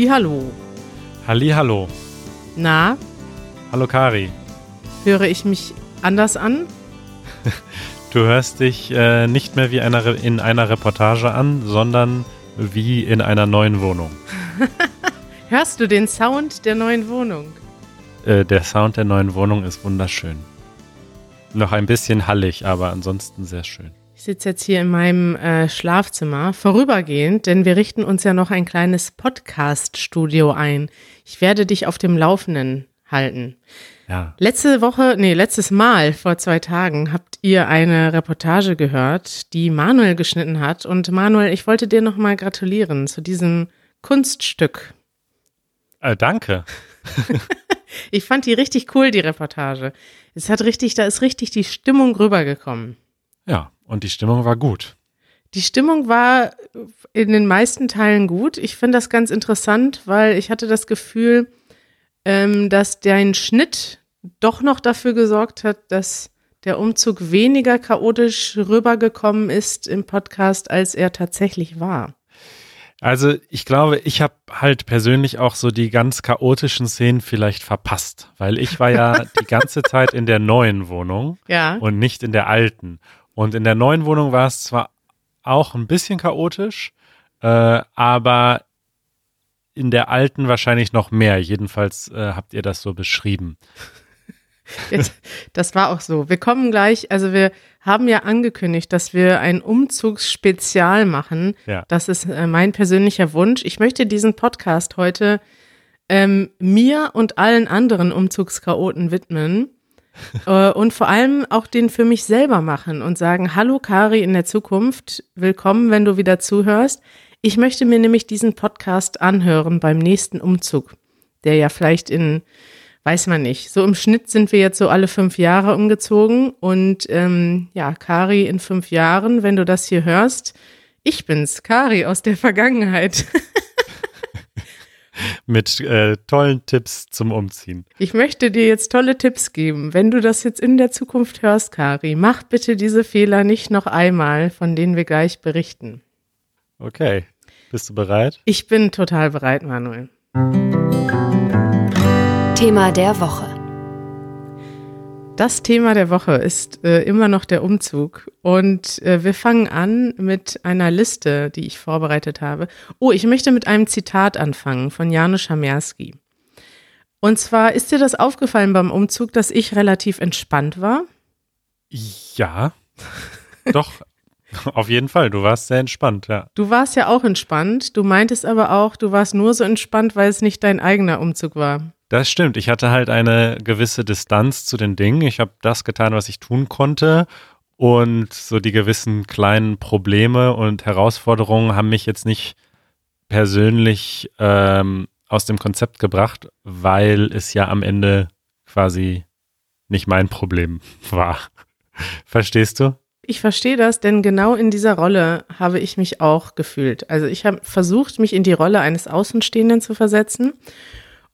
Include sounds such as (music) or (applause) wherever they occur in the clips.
Hallihallo. Hallihallo. Na, Hallo Kari. höre ich mich anders an? Du hörst dich äh, nicht mehr wie einer Re in einer Reportage an, sondern wie in einer neuen Wohnung. (laughs) Hörst du den Sound der neuen Wohnung? Äh, der Sound der neuen Wohnung ist wunderschön. Noch ein bisschen hallig, aber ansonsten sehr schön. Ich sitze jetzt hier in meinem äh, Schlafzimmer, vorübergehend, denn wir richten uns ja noch ein kleines Podcast-Studio ein. Ich werde dich auf dem Laufenden halten. Ja. Letzte Woche, nee, letztes Mal vor zwei Tagen habt ihr eine Reportage gehört, die Manuel geschnitten hat. Und Manuel, ich wollte dir nochmal gratulieren zu diesem Kunststück. Äh, danke. (laughs) Ich fand die richtig cool, die Reportage. Es hat richtig, da ist richtig die Stimmung rübergekommen. Ja, und die Stimmung war gut. Die Stimmung war in den meisten Teilen gut. Ich finde das ganz interessant, weil ich hatte das Gefühl, ähm, dass dein Schnitt doch noch dafür gesorgt hat, dass der Umzug weniger chaotisch rübergekommen ist im Podcast, als er tatsächlich war. Also ich glaube, ich habe halt persönlich auch so die ganz chaotischen Szenen vielleicht verpasst, weil ich war ja (laughs) die ganze Zeit in der neuen Wohnung Ja. und nicht in der alten. Und in der neuen Wohnung war es zwar auch ein bisschen chaotisch, äh, aber in der alten wahrscheinlich noch mehr. Jedenfalls äh, habt ihr das so beschrieben. (laughs) Das war auch so. Wir kommen gleich, also wir haben ja angekündigt, dass wir ein Umzugsspezial machen. Ja. Das ist äh, mein persönlicher Wunsch. Ich möchte diesen Podcast heute ähm, mir und allen anderen Umzugschaoten widmen. Äh, und vor allem auch den für mich selber machen und sagen, hallo Kari in der Zukunft, willkommen, wenn du wieder zuhörst. Ich möchte mir nämlich diesen Podcast anhören beim nächsten Umzug, der ja vielleicht in Weiß man nicht. So im Schnitt sind wir jetzt so alle fünf Jahre umgezogen. Und ähm, ja, Kari in fünf Jahren, wenn du das hier hörst, ich bin's, Kari aus der Vergangenheit. (laughs) Mit äh, tollen Tipps zum Umziehen. Ich möchte dir jetzt tolle Tipps geben. Wenn du das jetzt in der Zukunft hörst, Kari, mach bitte diese Fehler nicht noch einmal, von denen wir gleich berichten. Okay. Bist du bereit? Ich bin total bereit, Manuel. Thema der Woche. Das Thema der Woche ist äh, immer noch der Umzug. Und äh, wir fangen an mit einer Liste, die ich vorbereitet habe. Oh, ich möchte mit einem Zitat anfangen von Janusz Hamerski. Und zwar ist dir das aufgefallen beim Umzug, dass ich relativ entspannt war? Ja. (laughs) Doch. Auf jeden Fall. Du warst sehr entspannt, ja. Du warst ja auch entspannt. Du meintest aber auch, du warst nur so entspannt, weil es nicht dein eigener Umzug war. Das stimmt. Ich hatte halt eine gewisse Distanz zu den Dingen. Ich habe das getan, was ich tun konnte. Und so die gewissen kleinen Probleme und Herausforderungen haben mich jetzt nicht persönlich ähm, aus dem Konzept gebracht, weil es ja am Ende quasi nicht mein Problem (laughs) war. Verstehst du? Ich verstehe das, denn genau in dieser Rolle habe ich mich auch gefühlt. Also ich habe versucht, mich in die Rolle eines Außenstehenden zu versetzen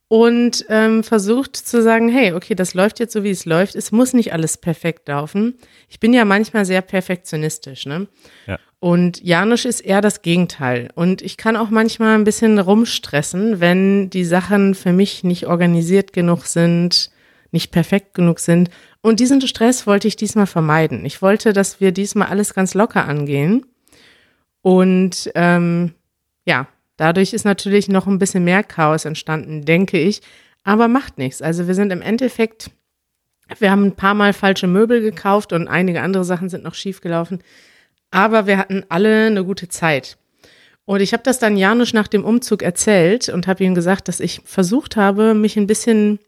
und ähm, versucht zu sagen, hey, okay, das läuft jetzt so, wie es läuft. Es muss nicht alles perfekt laufen. Ich bin ja manchmal sehr perfektionistisch, ne? Ja. Und Janusz ist eher das Gegenteil. Und ich kann auch manchmal ein bisschen rumstressen, wenn die Sachen für mich nicht organisiert genug sind, nicht perfekt genug sind. Und diesen Stress wollte ich diesmal vermeiden. Ich wollte, dass wir diesmal alles ganz locker angehen. Und ähm, ja, dadurch ist natürlich noch ein bisschen mehr Chaos entstanden, denke ich. Aber macht nichts. Also wir sind im Endeffekt, wir haben ein paar Mal falsche Möbel gekauft und einige andere Sachen sind noch schief gelaufen. Aber wir hatten alle eine gute Zeit. Und ich habe das dann Janusz nach dem Umzug erzählt und habe ihm gesagt, dass ich versucht habe, mich ein bisschen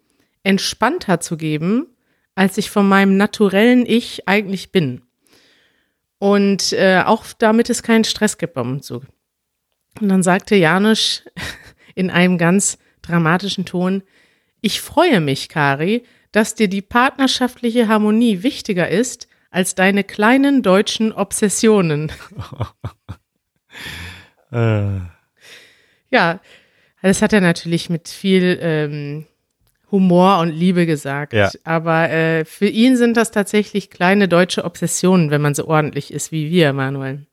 entspannter zu geben, als ich von meinem naturellen Ich eigentlich bin. Und äh, auch damit es keinen Stress gibt beim Umzug. Und dann sagte Janusz in einem ganz dramatischen Ton, ich freue mich, Kari, dass dir die partnerschaftliche Harmonie wichtiger ist als deine kleinen deutschen Obsessionen. (laughs) Äh, Ja, das hat er natürlich mit viel ähm, Humor und Liebe gesagt. Ja. Aber äh, für ihn sind das tatsächlich kleine deutsche Obsessionen, wenn man so ordentlich ist wie wir, Manuel.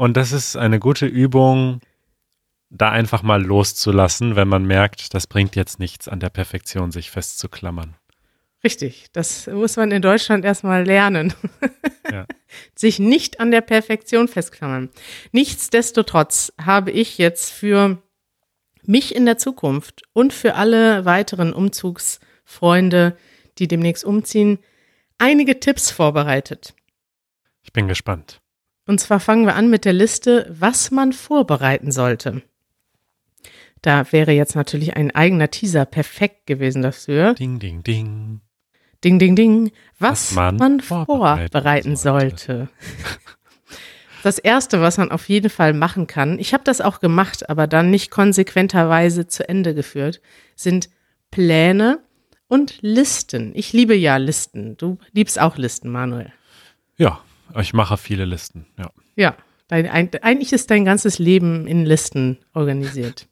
Und das ist eine gute Übung, da einfach mal loszulassen, wenn man merkt, das bringt jetzt nichts an der Perfektion, sich festzuklammern. Richtig, das muss man in Deutschland erstmal lernen. Ja. (laughs) Sich nicht an der Perfektion festklammern. Nichtsdestotrotz habe ich jetzt für mich in der Zukunft und für alle weiteren Umzugsfreunde, die demnächst umziehen, einige Tipps vorbereitet. Ich bin gespannt. Und zwar fangen wir an mit der Liste, was man vorbereiten sollte. Da wäre jetzt natürlich ein eigener Teaser perfekt gewesen dafür. Ding, ding, ding. Ding, ding, ding. Was, was man, man, vorbereiten, vorbereiten sollte. sollte. Das erste, was man auf jeden Fall machen kann, ich habe das auch gemacht, aber dann nicht konsequenterweise zu Ende geführt, sind Pläne und Listen. Ich liebe ja Listen. Du liebst auch Listen, Manuel. Ja, ich mache viele Listen, ja. Ja, dein, eigentlich ist dein ganzes Leben in Listen organisiert.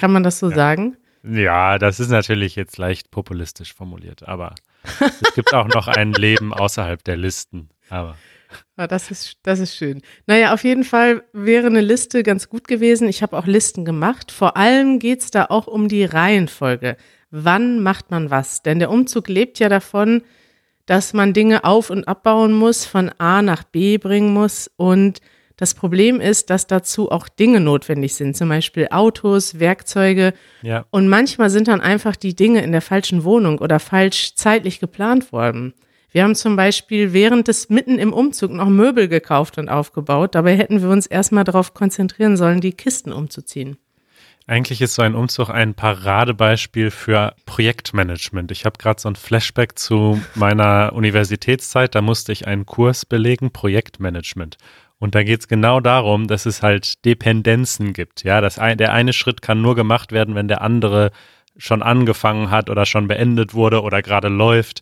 Kann man das so ja. sagen? Ja, das ist natürlich jetzt leicht populistisch formuliert, aber es gibt auch noch ein Leben außerhalb der Listen. Aber. Ja, ah, das ist, das ist schön. Naja, auf jeden Fall wäre eine Liste ganz gut gewesen. Ich habe auch Listen gemacht. Vor allem geht es da auch um die Reihenfolge. Wann macht man was? Denn der Umzug lebt ja davon, dass man Dinge auf- und abbauen muss, von A nach B bringen muss und das Problem ist, dass dazu auch Dinge notwendig sind, zum Beispiel Autos, Werkzeuge. Ja. Und manchmal sind dann einfach die Dinge in der falschen Wohnung oder falsch zeitlich geplant worden. Wir haben zum Beispiel während des mitten im Umzug noch Möbel gekauft und aufgebaut. Dabei hätten wir uns erstmal darauf konzentrieren sollen, die Kisten umzuziehen. Eigentlich ist so ein Umzug ein Paradebeispiel für Projektmanagement. Ich habe gerade so ein Flashback zu meiner Universitätszeit. Da musste ich einen Kurs belegen, Projektmanagement. Und da geht es genau darum, dass es halt Dependenzen gibt. Ja, das ein, der eine Schritt kann nur gemacht werden, wenn der andere schon angefangen hat oder schon beendet wurde oder gerade läuft.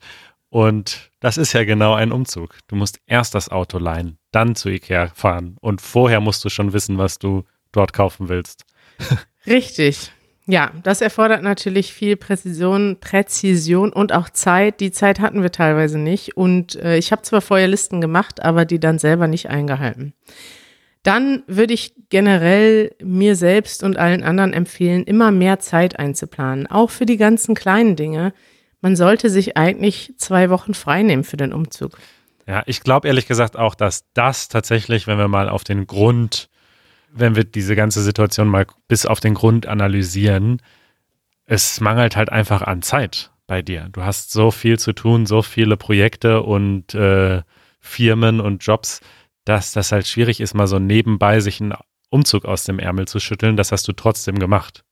Und das ist ja genau ein Umzug. Du musst erst das Auto leihen, dann zu Ikea fahren und vorher musst du schon wissen, was du dort kaufen willst. (laughs) Richtig. Ja, das erfordert natürlich viel Präzision, Präzision und auch Zeit. Die Zeit hatten wir teilweise nicht. Und äh, ich habe zwar vorher Listen gemacht, aber die dann selber nicht eingehalten. Dann würde ich generell mir selbst und allen anderen empfehlen, immer mehr Zeit einzuplanen. Auch für die ganzen kleinen Dinge. Man sollte sich eigentlich zwei Wochen freinehmen für den Umzug. Ja, ich glaube ehrlich gesagt auch, dass das tatsächlich, wenn wir mal auf den Grund wenn wir diese ganze Situation mal bis auf den Grund analysieren, es mangelt halt einfach an Zeit bei dir. Du hast so viel zu tun, so viele Projekte und äh, Firmen und Jobs, dass das halt schwierig ist, mal so nebenbei sich einen Umzug aus dem Ärmel zu schütteln. Das hast du trotzdem gemacht.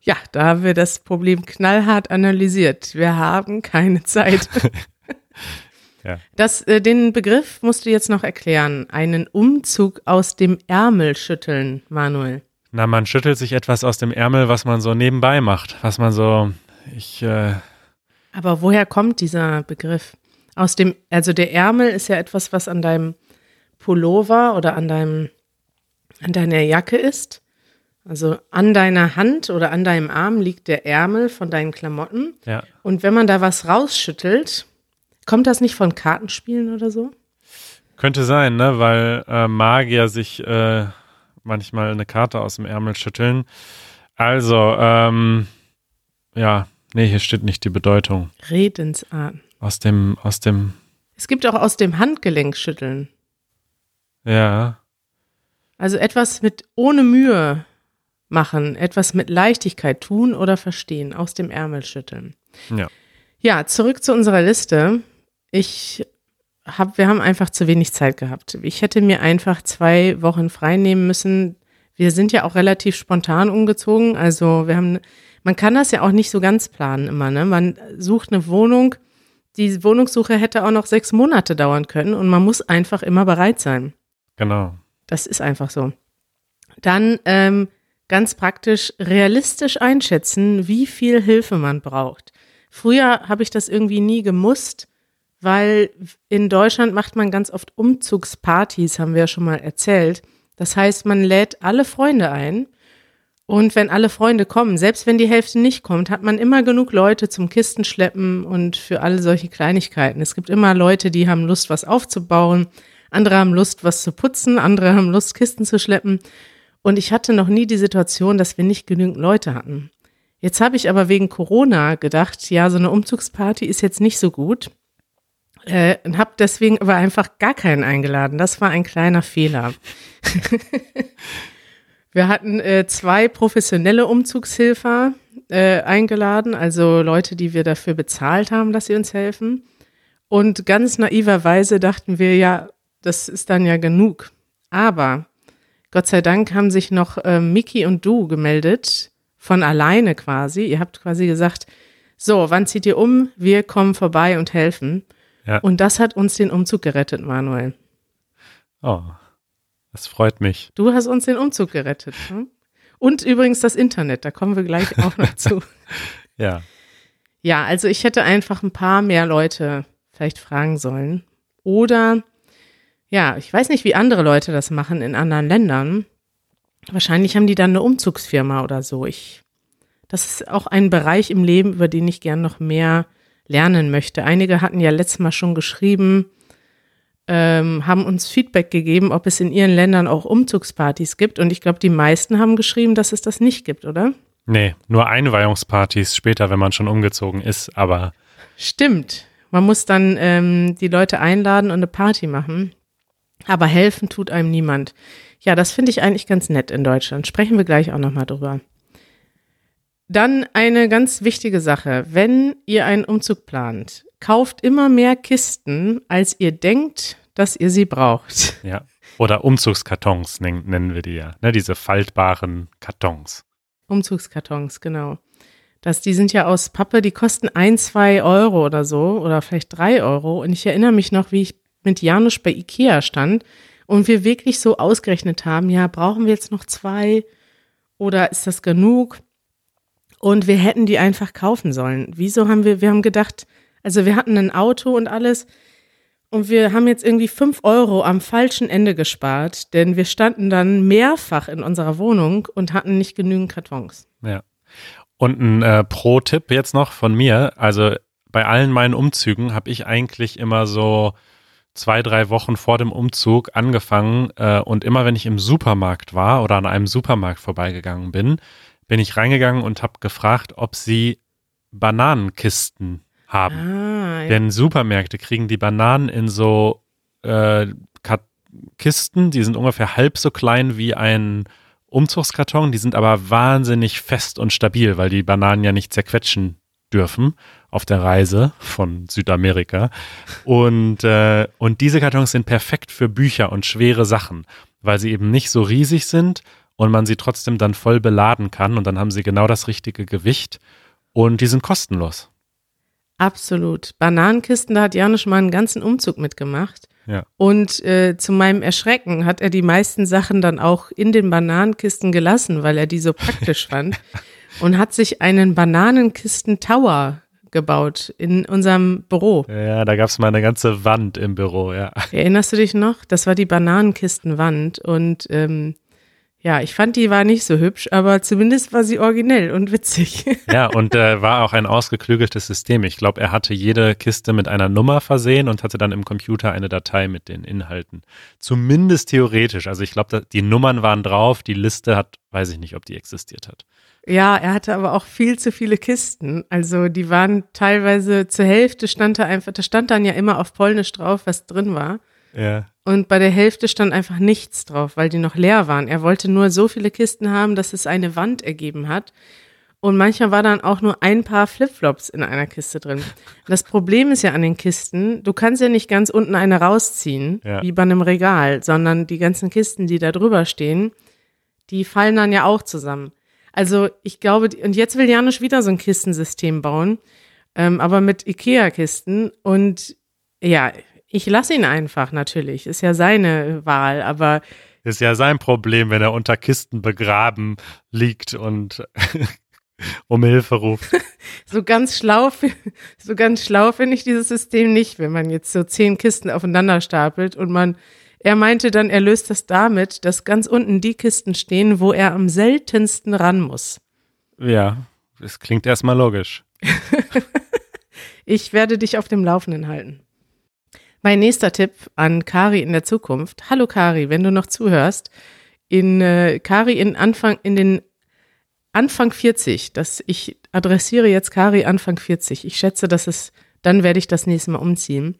Ja, da haben wir das Problem knallhart analysiert. Wir haben keine Zeit. (laughs) Ja. Das, äh, den Begriff musst du jetzt noch erklären. Einen Umzug aus dem Ärmel schütteln, Manuel. Na, man schüttelt sich etwas aus dem Ärmel, was man so nebenbei macht, was man so, ich. Äh Aber woher kommt dieser Begriff? Aus dem, also der Ärmel ist ja etwas, was an deinem Pullover oder an deinem, an deiner Jacke ist. Also an deiner Hand oder an deinem Arm liegt der Ärmel von deinen Klamotten. Ja. Und wenn man da was rausschüttelt, Kommt das nicht von Kartenspielen oder so? Könnte sein, ne? Weil äh, Magier sich äh, manchmal eine Karte aus dem Ärmel schütteln. Also, ähm, ja, nee, hier steht nicht die Bedeutung. Redensarten. Aus dem, aus dem. Es gibt auch aus dem Handgelenk schütteln. Ja. Also etwas mit ohne Mühe machen, etwas mit Leichtigkeit tun oder verstehen, aus dem Ärmel schütteln. Ja. Ja, zurück zu unserer Liste ich hab, wir haben einfach zu wenig Zeit gehabt. Ich hätte mir einfach zwei Wochen frei nehmen müssen. Wir sind ja auch relativ spontan umgezogen. Also wir haben, man kann das ja auch nicht so ganz planen immer. Ne? Man sucht eine Wohnung. Die Wohnungssuche hätte auch noch sechs Monate dauern können und man muss einfach immer bereit sein. Genau. Das ist einfach so. Dann ähm, ganz praktisch realistisch einschätzen, wie viel Hilfe man braucht. Früher habe ich das irgendwie nie gemusst weil in Deutschland macht man ganz oft Umzugspartys, haben wir ja schon mal erzählt. Das heißt, man lädt alle Freunde ein und wenn alle Freunde kommen, selbst wenn die Hälfte nicht kommt, hat man immer genug Leute zum Kistenschleppen und für alle solche Kleinigkeiten. Es gibt immer Leute, die haben Lust, was aufzubauen, andere haben Lust, was zu putzen, andere haben Lust, Kisten zu schleppen. Und ich hatte noch nie die Situation, dass wir nicht genügend Leute hatten. Jetzt habe ich aber wegen Corona gedacht, ja, so eine Umzugsparty ist jetzt nicht so gut. Äh, und habe deswegen aber einfach gar keinen eingeladen. Das war ein kleiner Fehler. (laughs) wir hatten äh, zwei professionelle Umzugshilfer äh, eingeladen, also Leute, die wir dafür bezahlt haben, dass sie uns helfen. Und ganz naiverweise dachten wir, ja, das ist dann ja genug. Aber Gott sei Dank haben sich noch äh, Miki und du gemeldet, von alleine quasi. Ihr habt quasi gesagt, so, wann zieht ihr um? Wir kommen vorbei und helfen. Ja. Und das hat uns den Umzug gerettet, Manuel. Oh, das freut mich. Du hast uns den Umzug gerettet. Hm? Und übrigens das Internet, da kommen wir gleich auch noch zu. (laughs) ja. Ja, also ich hätte einfach ein paar mehr Leute vielleicht fragen sollen. Oder, ja, ich weiß nicht, wie andere Leute das machen in anderen Ländern. Wahrscheinlich haben die dann eine Umzugsfirma oder so. Ich, das ist auch ein Bereich im Leben, über den ich gern noch mehr lernen möchte. Einige hatten ja letztes Mal schon geschrieben, ähm, haben uns Feedback gegeben, ob es in ihren Ländern auch Umzugspartys gibt. Und ich glaube, die meisten haben geschrieben, dass es das nicht gibt, oder? Nee, nur Einweihungspartys später, wenn man schon umgezogen ist, aber. Stimmt. Man muss dann ähm, die Leute einladen und eine Party machen. Aber helfen tut einem niemand. Ja, das finde ich eigentlich ganz nett in Deutschland. Sprechen wir gleich auch nochmal drüber. Dann eine ganz wichtige Sache. Wenn ihr einen Umzug plant, kauft immer mehr Kisten, als ihr denkt, dass ihr sie braucht. (laughs) Ja. Oder Umzugskartons nennen wir die ja. Ne, diese faltbaren Kartons. Umzugskartons, genau. Das, die sind ja aus Pappe, die kosten ein, zwei Euro oder so oder vielleicht drei Euro. Und ich erinnere mich noch, wie ich mit Janusz bei Ikea stand und wir wirklich so ausgerechnet haben, ja, brauchen wir jetzt noch zwei oder ist das genug? Und wir hätten die einfach kaufen sollen. Wieso haben wir, wir haben gedacht, also wir hatten ein Auto und alles und wir haben jetzt irgendwie fünf Euro am falschen Ende gespart, denn wir standen dann mehrfach in unserer Wohnung und hatten nicht genügend Kartons. Ja. Und ein äh, Pro-Tipp jetzt noch von mir. Also bei allen meinen Umzügen habe ich eigentlich immer so zwei, drei Wochen vor dem Umzug angefangen äh, und immer wenn ich im Supermarkt war oder an einem Supermarkt vorbeigegangen bin, bin ich reingegangen und habe gefragt, ob sie Bananenkisten haben. Ah, ja. Denn Supermärkte kriegen die Bananen in so äh, Kisten, die sind ungefähr halb so klein wie ein Umzugskarton, die sind aber wahnsinnig fest und stabil, weil die Bananen ja nicht zerquetschen dürfen auf der Reise von Südamerika. Und, äh, und diese Kartons sind perfekt für Bücher und schwere Sachen, weil sie eben nicht so riesig sind und man sie trotzdem dann voll beladen kann und dann haben sie genau das richtige Gewicht und die sind kostenlos. Absolut. Bananenkisten, da hat Janusz mal einen ganzen Umzug mitgemacht. Ja. Und äh, zu meinem Erschrecken hat er die meisten Sachen dann auch in den Bananenkisten gelassen, weil er die so praktisch (laughs) fand. und hat sich einen Bananenkisten-Tower gebaut in unserem Büro. Ja, da gab es mal eine ganze Wand im Büro, ja. Erinnerst du dich noch? Das war die Bananenkistenwand und ähm, ja, ich fand, die war nicht so hübsch, aber zumindest war sie originell und witzig. (laughs) Ja, und äh, war auch ein ausgeklügeltes System. Ich glaube, er hatte jede Kiste mit einer Nummer versehen und hatte dann im Computer eine Datei mit den Inhalten. Zumindest theoretisch. Also ich glaube, die Nummern waren drauf, die Liste hat, weiß ich nicht, ob die existiert hat. Ja, er hatte aber auch viel zu viele Kisten. Also die waren teilweise zur Hälfte stand da einfach, da stand dann ja immer auf Polnisch drauf, was drin war. Ja. Und bei der Hälfte stand einfach nichts drauf, weil die noch leer waren. Er wollte nur so viele Kisten haben, dass es eine Wand ergeben hat. Und manchmal war dann auch nur ein paar Flipflops in einer Kiste drin. Das Problem ist ja an den Kisten, du kannst ja nicht ganz unten eine rausziehen, ja. wie bei einem Regal, sondern die ganzen Kisten, die da drüber stehen, die fallen dann ja auch zusammen. Also ich glaube, und jetzt will Janusz wieder so ein Kistensystem bauen, ähm, aber mit Ikea-Kisten. Und ja, ich lasse ihn einfach natürlich. Ist ja seine Wahl, aber. Ist ja sein Problem, wenn er unter Kisten begraben liegt und (laughs) um Hilfe ruft. (laughs) so ganz schlau, so ganz schlau finde ich dieses System nicht, wenn man jetzt so zehn Kisten aufeinander stapelt und man, er meinte dann, er löst das damit, dass ganz unten die Kisten stehen, wo er am seltensten ran muss. Ja, das klingt erstmal logisch. (laughs) ich werde dich auf dem Laufenden halten. Mein nächster Tipp an Kari in der Zukunft. Hallo Kari, wenn du noch zuhörst. in äh, Kari in Anfang, in den Anfang 40, dass ich adressiere jetzt Kari Anfang 40. Ich schätze, dass es, dann werde ich das nächste Mal umziehen.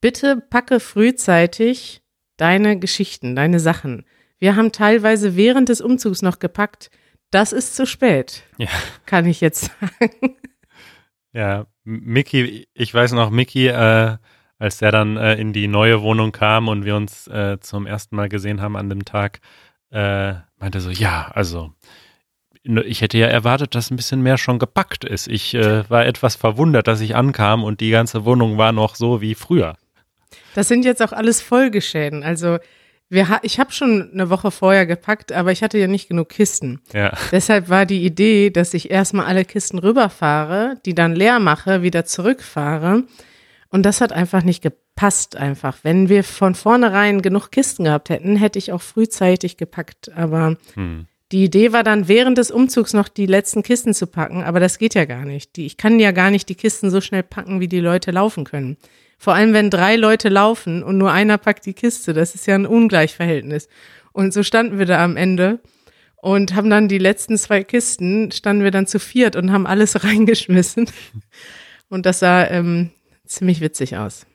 Bitte packe frühzeitig deine Geschichten, deine Sachen. Wir haben teilweise während des Umzugs noch gepackt. Das ist zu spät. Ja. Kann ich jetzt sagen. Ja, Mickey, ich weiß noch, Mickey, äh, als der dann äh, in die neue Wohnung kam und wir uns äh, zum ersten Mal gesehen haben an dem Tag, äh, meinte so, ja, also ich hätte ja erwartet, dass ein bisschen mehr schon gepackt ist. Ich äh, war etwas verwundert, dass ich ankam und die ganze Wohnung war noch so wie früher. Das sind jetzt auch alles Folgeschäden. Also wir, ich habe schon eine Woche vorher gepackt, aber ich hatte ja nicht genug Kisten. Ja. Deshalb war die Idee, dass ich erstmal alle Kisten rüberfahre, die dann leer mache, wieder zurückfahre. Und das hat einfach nicht gepasst einfach. Wenn wir von vornherein genug Kisten gehabt hätten, hätte ich auch frühzeitig gepackt. Aber hm. die Idee war dann während des Umzugs noch die letzten Kisten zu packen, aber das geht ja gar nicht. Die, ich kann ja gar nicht die Kisten so schnell packen, wie die Leute laufen können. Vor allem, wenn drei Leute laufen und nur einer packt die Kiste. Das ist ja ein Ungleichverhältnis. Und so standen wir da am Ende und haben dann die letzten zwei Kisten, standen wir dann zu viert und haben alles (laughs) reingeschmissen. Und das sah ähm, ziemlich witzig aus.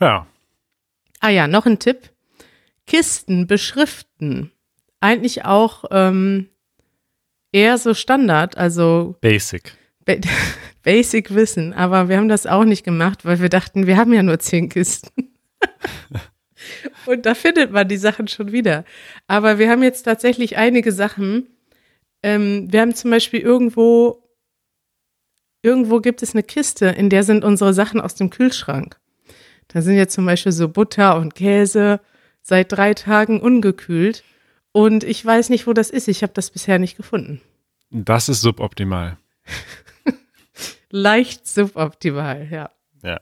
Ja. Ah ja, noch ein Tipp. Kisten beschriften. Eigentlich auch ähm, eher so Standard, also Basic. (laughs) Basic Wissen, aber wir haben das auch nicht gemacht, weil wir dachten, wir haben ja nur zehn Kisten. (laughs) Und da findet man die Sachen schon wieder. Aber wir haben jetzt tatsächlich einige Sachen. Ähm, wir haben zum Beispiel irgendwo, irgendwo gibt es eine Kiste, in der sind unsere Sachen aus dem Kühlschrank. Da sind jetzt zum Beispiel so Butter und Käse seit drei Tagen ungekühlt. Und ich weiß nicht, wo das ist. Ich habe das bisher nicht gefunden. Das ist suboptimal. (laughs) leicht suboptimal, ja. Ja.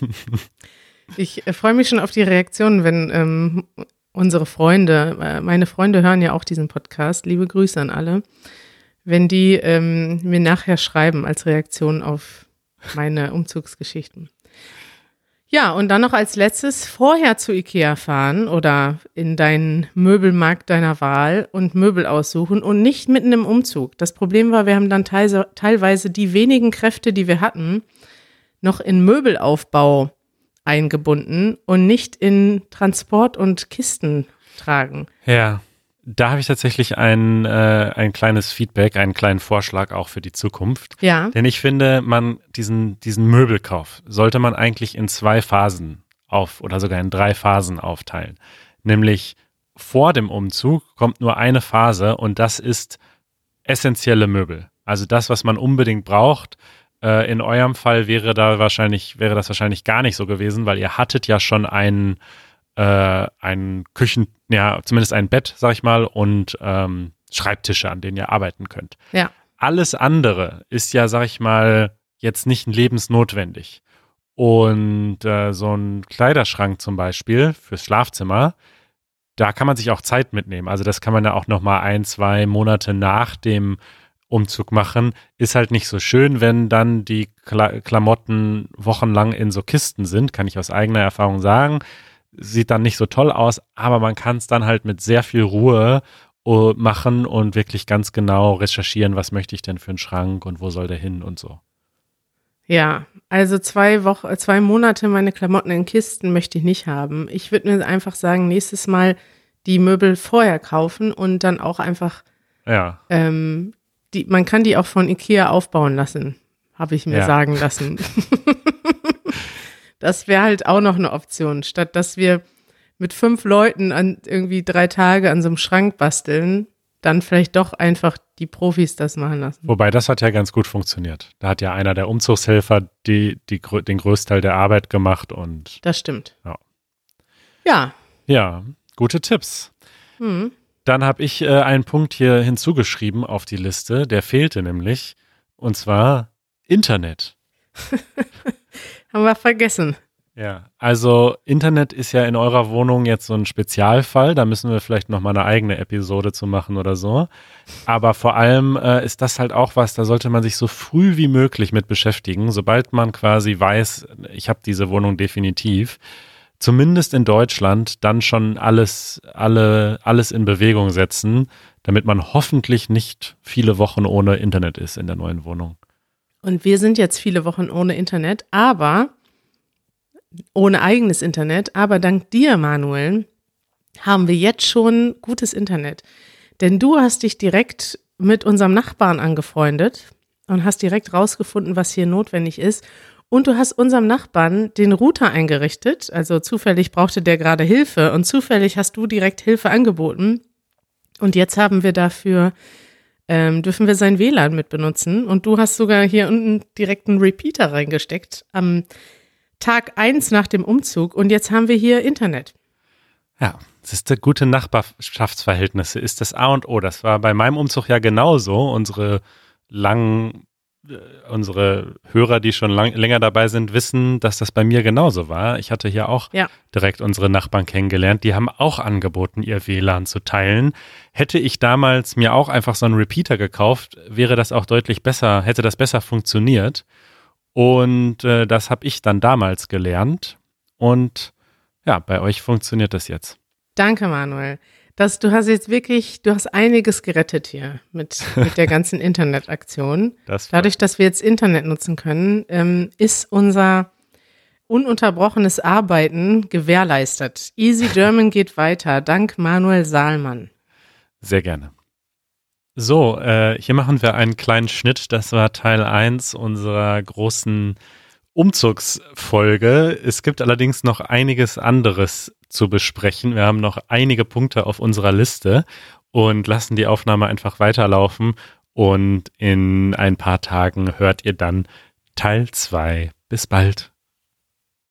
(laughs) ich äh, freue mich schon auf die Reaktionen, wenn ähm, unsere Freunde, äh, meine Freunde hören ja auch diesen Podcast, liebe Grüße an alle, wenn die ähm, mir nachher schreiben als Reaktion auf meine Umzugsgeschichten. Ja, und dann noch als letztes vorher zu Ikea fahren oder in deinen Möbelmarkt deiner Wahl und Möbel aussuchen und nicht mitten im Umzug. Das Problem war, wir haben dann teilweise die wenigen Kräfte, die wir hatten, noch in Möbelaufbau eingebunden und nicht in Transport und Kisten tragen. Ja. Da habe ich tatsächlich ein, äh, ein kleines Feedback, einen kleinen Vorschlag auch für die Zukunft. Ja. Denn ich finde, man diesen, diesen Möbelkauf sollte man eigentlich in zwei Phasen auf oder sogar in drei Phasen aufteilen. Nämlich vor dem Umzug kommt nur eine Phase und das ist essentielle Möbel. Also das, was man unbedingt braucht. Äh, in eurem Fall wäre da wahrscheinlich, wäre das wahrscheinlich gar nicht so gewesen, weil ihr hattet ja schon einen äh, ein Küchen, ja, zumindest ein Bett, sag ich mal, und ähm, Schreibtische, an denen ihr arbeiten könnt. Ja. Alles andere ist ja, sag ich mal, jetzt nicht lebensnotwendig. Und äh, so ein Kleiderschrank zum Beispiel fürs Schlafzimmer, da kann man sich auch Zeit mitnehmen. Also das kann man ja auch noch mal ein, zwei Monate nach dem Umzug machen. Ist halt nicht so schön, wenn dann die Kla Klamotten wochenlang in so Kisten sind, kann ich aus eigener Erfahrung sagen sieht dann nicht so toll aus, aber man kann es dann halt mit sehr viel Ruhe uh, machen und wirklich ganz genau recherchieren, was möchte ich denn für einen Schrank und wo soll der hin und so. Ja, also zwei Wochen, zwei Monate meine Klamotten in Kisten möchte ich nicht haben. Ich würde mir einfach sagen, nächstes Mal die Möbel vorher kaufen und dann auch einfach, ja. ähm, die, man kann die auch von Ikea aufbauen lassen, habe ich mir ja. sagen lassen. (laughs) Das wäre halt auch noch eine Option, statt dass wir mit fünf Leuten an irgendwie drei Tage an so einem Schrank basteln, dann vielleicht doch einfach die Profis das machen lassen. Wobei das hat ja ganz gut funktioniert. Da hat ja einer der Umzugshelfer die, die, den Größteil der Arbeit gemacht und. Das stimmt. Ja. Ja, ja gute Tipps. hm. Dann habe ich äh, einen Punkt hier hinzugeschrieben auf die Liste, der fehlte nämlich, und zwar Internet. (laughs) Haben wir vergessen. Ja, also Internet ist ja in eurer Wohnung jetzt so ein Spezialfall. Da müssen wir vielleicht noch mal eine eigene Episode zu machen oder so. Aber vor allem äh, ist das halt auch was, da sollte man sich so früh wie möglich mit beschäftigen. Sobald man quasi weiß, ich habe diese Wohnung definitiv, zumindest in Deutschland dann schon alles, alle, alles in Bewegung setzen, damit man hoffentlich nicht viele Wochen ohne Internet ist in der neuen Wohnung. Und wir sind jetzt viele Wochen ohne Internet, aber ohne eigenes Internet. Aber dank dir, Manuel, haben wir jetzt schon gutes Internet. Denn du hast dich direkt mit unserem Nachbarn angefreundet und hast direkt rausgefunden, was hier notwendig ist. Und du hast unserem Nachbarn den Router eingerichtet. Also zufällig brauchte der gerade Hilfe und zufällig hast du direkt Hilfe angeboten. Und jetzt haben wir dafür, ähm, dürfen wir sein WLAN mit benutzen. Und du hast sogar hier unten direkt einen Repeater reingesteckt am Tag eins nach dem Umzug. Und jetzt haben wir hier Internet. Ja, das ist der gute Nachbarschaftsverhältnisse, ist das A und O. Das war bei meinem Umzug ja genauso. Unsere langen unsere Hörer, die schon lang, länger dabei sind, wissen, dass das bei mir genauso war. Ich hatte hier auch ja. direkt unsere Nachbarn kennengelernt. Die haben auch angeboten, ihr WLAN zu teilen. Hätte ich damals mir auch einfach so einen Repeater gekauft, wäre das auch deutlich besser, hätte das besser funktioniert. Und äh, das habe ich dann damals gelernt. Und ja, bei euch funktioniert das jetzt. Danke, Manuel dass du hast jetzt wirklich, du hast einiges gerettet hier mit, mit der ganzen (laughs) Internetaktion. Das Dadurch, dass wir jetzt Internet nutzen können, ähm, ist unser ununterbrochenes Arbeiten gewährleistet. Easy German (laughs) geht weiter, dank Manuel Saalmann. Sehr gerne. So, äh, hier machen wir einen kleinen Schnitt. Das war Teil 1 unserer großen Umzugsfolge. Es gibt allerdings noch einiges anderes zu besprechen. Wir haben noch einige Punkte auf unserer Liste und lassen die Aufnahme einfach weiterlaufen. Und in ein paar Tagen hört ihr dann Teil 2. Bis bald.